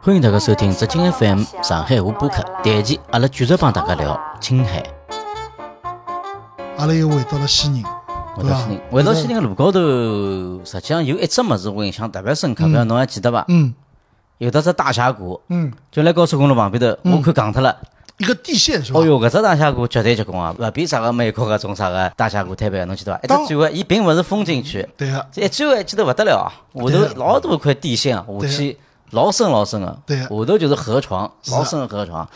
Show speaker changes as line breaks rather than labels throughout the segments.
欢迎大家收听浙江 FM 上海话播客。第一期，阿拉继续帮大家聊青海。
阿拉又回到了西宁，
回到西宁，？回到西宁个路高头，实际上有一只物事我印象特别深刻，不晓得侬还记得伐？
嗯
有得只大峡谷，
嗯，
就辣高速公路旁边头，我看戆脱了。
一个地线是吧？
哦哟，搿只大峡谷绝对结棍啊！勿比啥个美国搿种啥个大峡谷特别，侬记得伐？一转弯，伊并勿是风景区，
对个，
这一转弯记得勿得了啊！下头老大块地线啊，下去老深老深个，
对
下头就是河床，老深个河床，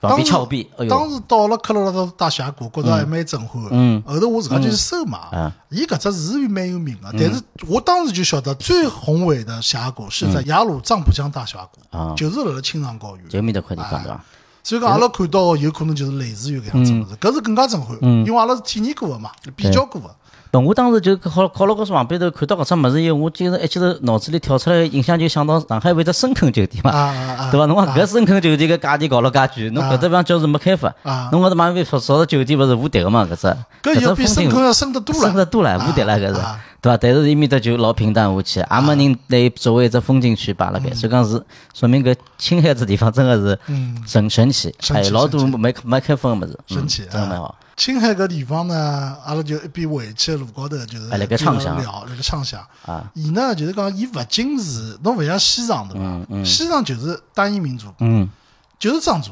旁边峭壁，
当时到了克罗拉多大峡谷，觉着还蛮震撼的。
嗯。
后头我自家就去搜嘛
嗯，
伊搿只是蛮有名的，但是我当时就晓得最宏伟的峡谷是在雅鲁藏布江大峡谷
啊，
就是辣辣青藏高原。
就面搭块地方对伐？
所以讲，阿拉看到的有可能就是类似于搿样子物事，搿是更加震撼，因为阿拉是体验过的嘛，比较过的。
本我当时就考考了高速旁边头看到搿只物事以后，我就是一记头脑子里跳出来的印象就想到上海有一只深坑酒店嘛！对伐？侬讲搿深坑酒店个价钿搞了介贵，侬搿只地方叫是没开发
啊，
侬搿只旁边说说酒店勿是无敌个嘛？搿只
搿
只风景
深坑要深得多了。
深得多了，无敌了搿是
啊，
对伐？但是伊面搭就老平淡无奇，也没人拿伊作为一只风景区摆辣盖，所以讲是说明搿青海这地方真个是
嗯
神神奇，
神奇
还有老多没没开封个物事，嗯
神奇
真的蛮好。
青海搿地方呢，阿拉就一边回去路高头，就是
哎辣盖畅想
聊，辣盖畅想。
啊，
伊呢就是讲，伊勿仅是侬勿像西藏对伐？西藏就是单一民族，
嗯，
就是藏族，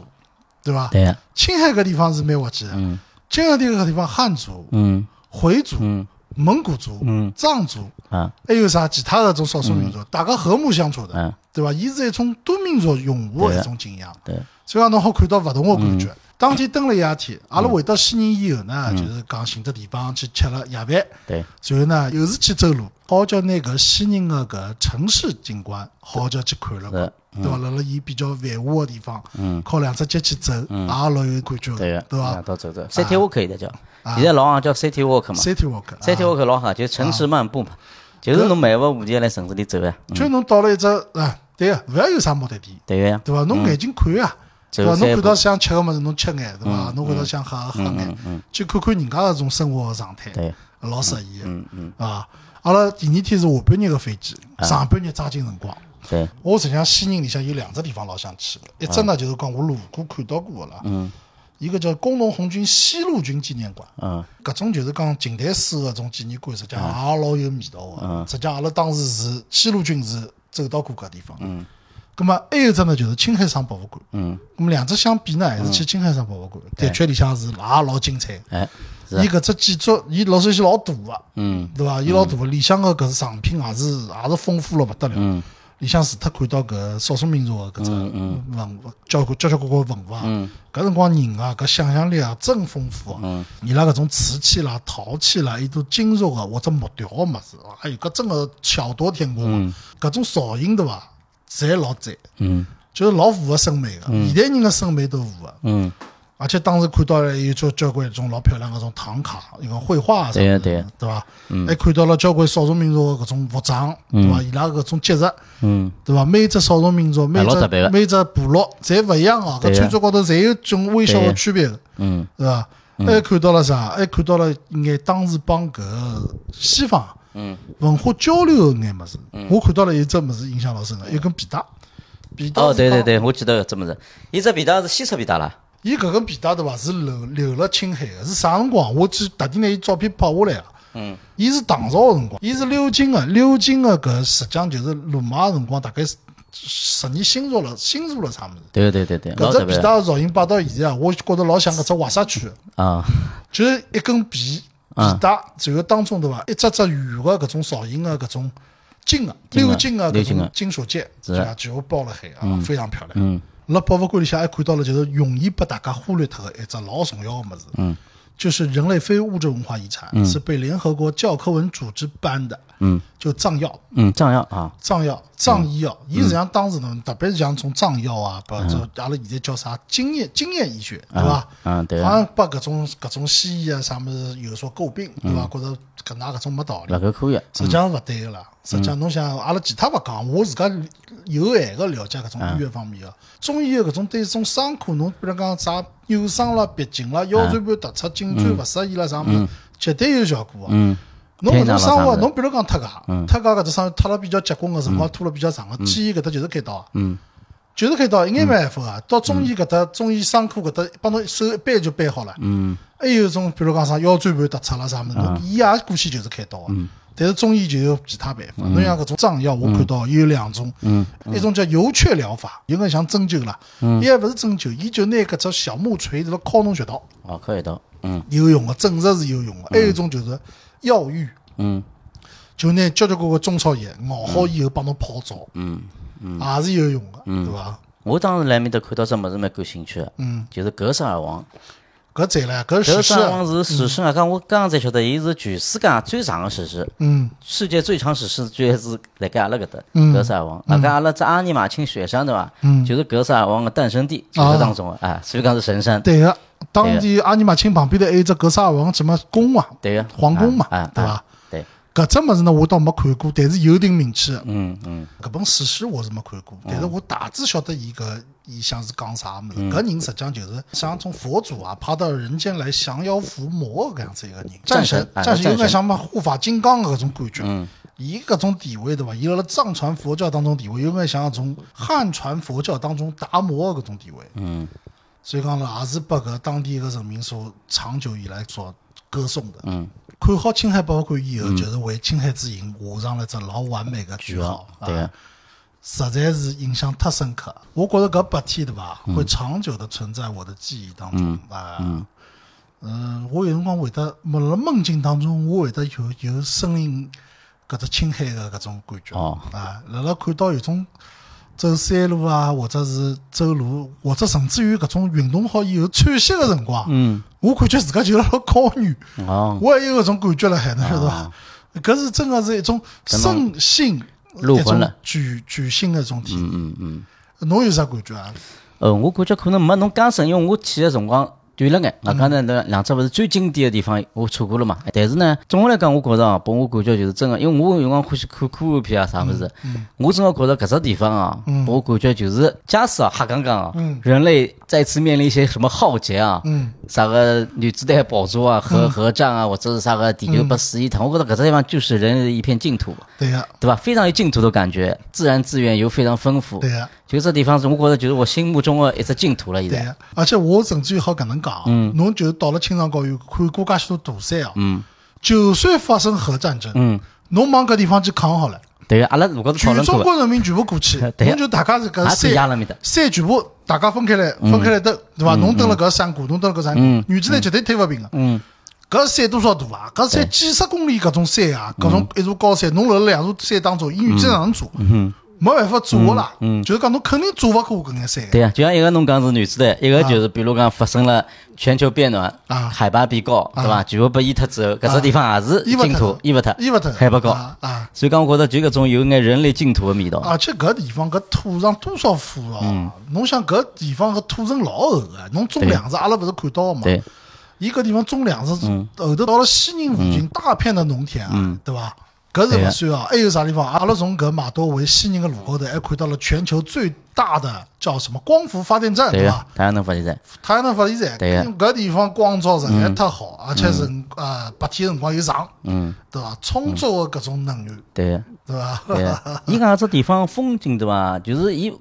对伐？
对呀，
青海搿地方是蛮滑稽的。
嗯
青海迭个地方，汉族、
嗯
回族、
嗯
蒙古族、
嗯。
藏族，
啊。
还有啥其他的种少数民族，大家和睦相处的
嗯，
对伐？伊是一种多民族融合的一种景象。
对，
所以讲侬好看到勿同的感
嗯。
觉。当天蹲了一夜天，阿拉回到西宁以后呢，就是讲寻只地方去吃了夜饭，
对，
然后呢又是去走路，好叫拿搿西宁个搿城市景观好叫去看了看
是，
对伐？辣辣伊比较繁华的地方，
嗯。
靠两只脚去走，也老有感觉，
对个，
对伐
啊到走走，City Walk 现在叫，现在老行叫 City Walk 嘛
？City
Walk，，City
啊。
Walk 老好，就是城市漫步嘛，就是侬漫无目的来城市里走呀，嗯。
就侬到了一只啊，对个，勿要有啥目的地，
对个呀，
对伐？侬眼睛看啊。对伐？侬看到想吃个物事，侬吃眼，对伐？侬看到想喝个喝眼，去看看人家搿种生活个状态，老适意个。
嗯嗯，
啊，阿拉第二天是下半日个飞机，上半日抓紧辰光。
对，
我实际上西宁里向有两只地方老想去个，一只呢就是讲我路过看到过个啦，
嗯
一个叫工农红军西路军纪念馆，
嗯
搿种就是讲近代史个种纪念馆，实际上也老有味道个。实际上阿拉当时是西路军是走到过搿地方。
嗯。
咁么还有一只呢，就是青海省博物馆。
嗯，
咁么两只相比呢，还是去青海省博物馆，的确里向是也老精彩。
哎，
伊搿只建筑，伊老首先老大个，
嗯
对伐？伊老大个，里向个搿藏品也是也是丰富了勿得了。
嗯
里向除脱看到搿少数民族个搿只文物，交关交交关关文物啊，
嗯
搿辰光人啊，搿想象力啊真丰富啊！
嗯
伊拉搿种瓷器啦、陶器啦，伊都金属个或者木雕个物事，还有搿真个巧夺天工啊！搿种造型对伐？侪老赞，
嗯
就是老符合审美个。现代人个审美都符合。
嗯，
而且当时看到了有交交关种老漂亮个种唐卡，一个绘画啊啥的，
对对
对伐？还看到了交关少数民族个搿种服装，对伐？伊拉搿种节日，
嗯
对伐？每只少数民族，每只每只部落侪勿一样啊，搿穿着高头侪有种微小
对呀
个区别个，
嗯
对伐？还看到了啥？还看到了眼当时帮搿西方
嗯。
文化交流个眼物事。我看到了有只物事印象老深个，一根皮带，皮带
哦，对对对，我记得搿只物事，伊只皮带是西式皮带啦，
伊搿根皮带对伐？是留留了青海个，是啥辰光？我去特地拿伊照片拍下来个。
嗯，
伊是唐朝个辰光，伊是鎏金个，鎏金个搿实际上就是罗马个辰光，大概是十年新做了新做了啥物事。
对对对对，
搿只皮带个造型摆到现在啊，我觉着老像搿只华沙区个，
啊，
就是一根皮皮带，然后当中对伐，一只只圆个搿种造型个搿种金个鎏金个搿种金属件，
是。
对伐？全部包了海啊，非常漂亮。
嗯。
辣博物馆里向还看到了，就是容易被大家忽略脱的一只老重要个物事，
嗯，
就是人类非物质文化遗产，是被联合国教科文组织颁的，
嗯。
就藏药。
嗯，藏药啊，
藏药、藏医药，伊实际上当时呢，特别是像从藏药啊，把这阿拉现在叫啥经验经验医学，对伐？
嗯对。
好像把搿种搿种西医啊啥物事有所诟病，对伐？觉着搿能搿种没道理。
勿。够科学，
实际上勿对个啦，实际上侬想，阿拉其他勿讲，我自家有限个了解搿种医学方面个，中医个搿种对这种伤口，侬比如讲啥扭伤啦、闭经啦、腰椎盘突出、颈椎勿适意了啥物事，绝对有效果个。
嗯。
侬搿种生活，侬比如讲脱家，脱家搿只生活脱了比较结棍个辰光，拖了比较长个，建议搿搭就是开刀就是开刀，一眼没办法啊。到中医搿搭，中医伤科搿搭帮侬手一掰就掰好了。
嗯。
还有种比如讲啥腰椎盘突出了啥物事，侬伊也过去就是开刀个。但是中医就有其他办法，侬像搿种藏药，我看到也有两种，一种叫油雀疗法，有眼像针灸啦，伊还勿是针灸，伊就拿搿只小木锤辣敲侬穴道，
哦，可以的，嗯。
有用个，证实是有用个。还有一种就是药浴，
嗯。
就拿交交关关中草药熬好以后帮侬泡澡，
嗯，
也是有用个，对伐？
我当时来面搭看到只物事蛮感兴趣个，
嗯，
就是格萨尔王。
搿赞唻，搿
格
是史诗
是史诗啊，讲我刚刚才晓得，伊是全世界最长的史诗，
嗯。
世界最长史诗居然是辣盖阿拉搿搭
嗯。
格萨尔王。辣盖阿拉只阿尼玛卿雪山对伐？
嗯，
就是格萨尔王的诞生地，就是当中的啊，所以讲是神山。
对个，当地阿尼玛卿旁边头还有只格萨尔王？什么宫啊，
对个，
皇宫嘛对伐
啊？对，
搿只物事呢，我倒没看过，但是有一定名气。的。
嗯嗯。
搿本史诗我是没看过，但是我大致晓得伊搿伊像是讲啥物事。搿人实际上就是像从佛祖啊爬到人间来降妖伏魔搿样子一个人，战神
战神，啊
战神有
战神
眼像嘛护法金刚的搿种感觉。
嗯
伊搿种地位对伐？伊辣辣藏传佛教当中地位有眼像从汉传佛教当中达摩的搿种地位。
嗯
所以讲呢，也是拨搿当地个人民所长久以来所歌颂的。
嗯，
看好青海博物馆以后，就是为青海之行画上了只老完美的句号。
对
实在是印象太深刻。我觉着搿八天对伐，会长久的存在我的记忆当中啊。嗯，我有辰光会得，辣辣梦境当中，我会得有有声音搿只青海的搿种感觉。
哦
啊，辣辣看到有种走山路啊，或者是走路，或者甚至于搿种运动好以后喘息的辰光，
嗯
我感觉自家就辣辣高原。
哦，
我也有搿种感觉了，海，侬晓得伐？搿是真个是一种身心一种具具性的一种体验。
嗯嗯。
侬有啥感觉啊？
呃，我感觉可能没侬刚深，因为我去的辰光短了眼。我刚才那两只勿是最经典的地方，我错过了嘛。但是呢，总的来讲，我觉着啊，拨我感觉就是真个，因为我有辰光欢喜看科幻片啊啥物事，我真的觉着搿只地方啊，拨我感觉就是，假使啊，瞎讲讲啊，人类再次面临一些什么浩劫啊，
嗯。
啥个原子弹爆炸啊、核核战啊，或者是啥个地球被死一趟，我觉着搿只地方就是人类的一片净土，
对呀，
对吧？非常有净土的感觉，自然资源又非常丰富。
对呀，
就这地方是我觉得就是我心目中的一只净土了，现在。
而且我甚至于好搿能讲，侬就到了青藏高原看过介许多大山啊，
嗯。
就算发生核战争，
嗯，
侬往搿地方去扛好了，
对个，阿拉如果是讨
全中
论过的，
国人民全部过去，
对呀。
侬就大家是搿
也是压
山
了面的。
山全部大家分开来，分开来登，对伐？侬登了搿山谷，侬登了搿山
嗯。
谷，原子弹绝对推勿平个。
嗯，
搿山多少大啊？搿山几十公里搿种山啊，搿种一座高山，侬辣辣两座山当中，伊原子哪能做？没办法做个啦。就是讲侬肯定做勿过搿眼山。
对呀，就像一个侬讲是原子弹，一个就是比如讲发生了全球变暖，
啊
海拔变高，对伐？全部被淹脱之后，搿只地方也是净土，淹勿脱，
淹勿脱，
海拔高。
啊啊！
所以讲，我觉得就搿种有眼人类净土的味道。
而且搿地方搿土上多少腐哦！侬想搿地方搿土层老厚个，侬种
对
粮食阿拉勿是看到个嘛？
对，
伊搿地方种粮食，后头到了西宁附近大片的农田啊，对伐？搿是勿算啊，还有啥地方？阿拉从搿马多维西宁个路高头还看到了全球最大的叫什么光伏发电站，
对
伐？，
太阳能发电站。
太阳能发电站，
对呀
因为搿地方光照实在太好，而且是呃白天辰光又长，
嗯，
对伐？充足的搿种能源，
对个。
对伐？
对，伊讲这地方风景对伐？就是伊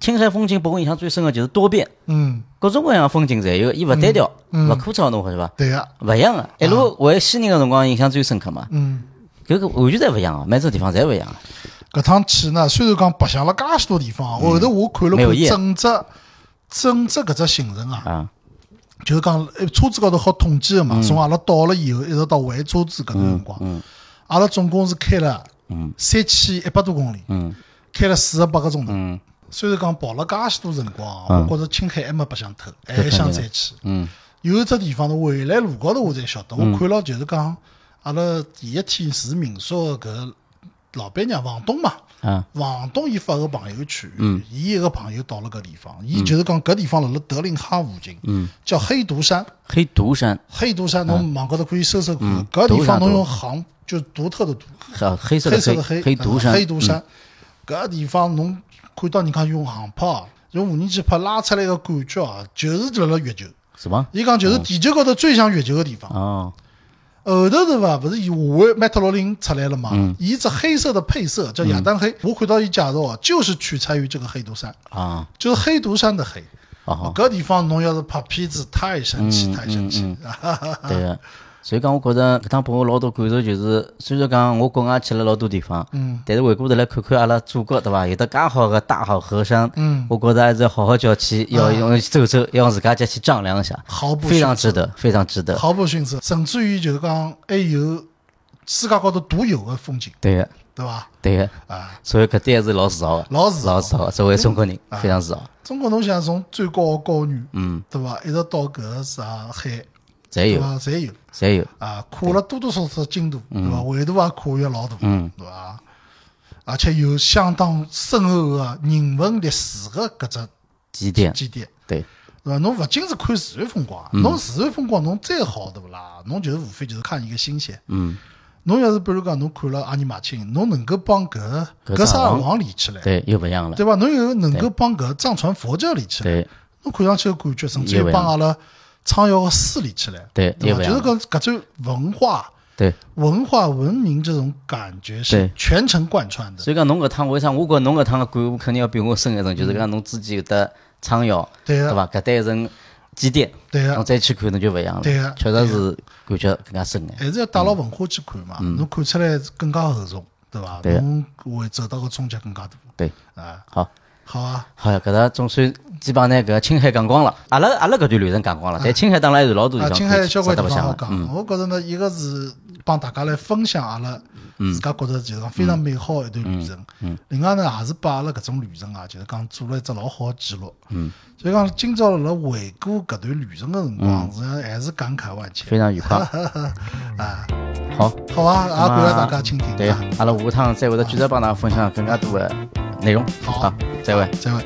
青海风景拨我印象最深个就是多变，
嗯，
各种各样的风景侪有，伊勿单调，勿枯燥，侬晓得伐？
对个，
勿一样个，一路回西宁个辰光印象最深刻嘛。
嗯。
搿个完全侪勿一样个，每只地方侪勿一样个。
搿趟去呢，虽然讲白相了介许多地方，后头我看了看
没有夜。
整只整只搿只行程啊，
啊，
就是讲呃车子高头好统计个嘛，从阿拉到了以后一直到还车子搿段辰光，阿拉总共是开了三千一百多公里，
嗯。
开了四十八个钟头。
嗯。
虽然讲跑了介许多辰光，我觉着青海还没白相透，还想再去。
嗯。
有一只地方呢，回来路高头我才晓得，我看了就是讲阿拉第一天住民宿的搿老板娘房东嘛。
啊
房东伊发个朋友圈，伊一个朋友到了搿地方，伊就是讲搿地方辣辣德令哈附近，叫黑独山。
黑独山，
黑独山侬网高头可以搜搜看，搿地方侬用航就独特的独，
黑黑色的
黑黑，
独山，
黑独山。搿地方侬看到人家用航拍啊，用无人机拍拉出来个感觉啊，就是辣辣月球。
是伐？
伊讲就是地球高头最像月球个地方。
哦，
后头是伐？勿是以华为 Mate 六零出来了嘛？
嗯
伊只黑色的配色叫亚当黑，我看到伊介绍啊，就是取材于这个黑毒山，
啊，
就是黑毒山的黑。
哦，
搿地方侬要是拍片子，太神奇，太神奇！
对个。所以讲，我觉着搿趟拨我老多感受，就是虽然讲我国外去了老多地方，
嗯，
但是回过头来看看阿拉祖国，对伐？有得介好个大好河山，
嗯，
我觉着还是要好好叫去，要用走走，要用自家脚去丈量一下，
毫不
非常，值得，非常值得。
毫不逊色，甚至于就是讲还有世界高头独有的风景，
对个，
对伐？
对个。
啊，
所以搿点还是老自豪个，
老自豪
老自豪。作为中国人，非常自豪。
中国侬想从最高的高原，
嗯，
对伐？一直到搿个啥海，
侪有？
侪有
侪有。
啊，跨了多多少少经度，对伐？纬度也跨越老大，
嗯
对伐？而且有相当深厚的人文历史的搿只
积淀，
积淀。
对，
对伐？侬勿仅是看自然风光，
嗯
侬自然风光侬再好，对勿啦？侬就是无非就是看一个新鲜。
嗯，
侬要是比如讲侬看了阿尼玛卿，侬能够帮搿搿沙尔
搿沙尔
王连起来，
对，又勿一样了。
对伐？侬又能够帮搿藏传佛教连起来，
对，
侬看上去个感觉，甚至于帮阿拉昌窑个诗连起来，
对，
对伐？
又不一样了。
就是搿搿种文化、
对，
文化文明这种感觉是全程贯穿的。
所以讲侬搿趟为啥？我觉侬搿趟个感悟肯定要比我深一层，就是讲侬自己有得苍窑，
对个，
对伐？搿单一层基点，
对个
侬，再去看侬就勿一样了。
对个
确实是感觉更加深眼。
还是要带牢文化去看嘛，侬看出来更加厚重，对伐？
嗯对
侬会走到个冲击更加大。
对，
啊，
好，
好啊，
好呀，搿搭总算基本上拿搿青海讲光了。阿拉阿拉搿段旅程讲光了，但青海当然还是老多地
啊，
方
青海有交关地方好讲。我觉着呢，一个是帮大家来分享阿拉自家觉着就是讲非常美好的一段旅程。
嗯
另外呢，也是把阿拉搿种旅程啊，就是讲做了一只老好的记录。嗯。所以讲，今朝辣回顾搿段旅程个辰光，实际上还是感慨万千。
非常愉快。
啊，
好，
好啊，也感谢大家倾听。
对
啊，
阿拉下趟再会得继续帮大家分享更加多的内容。
好
好，再会。
再会。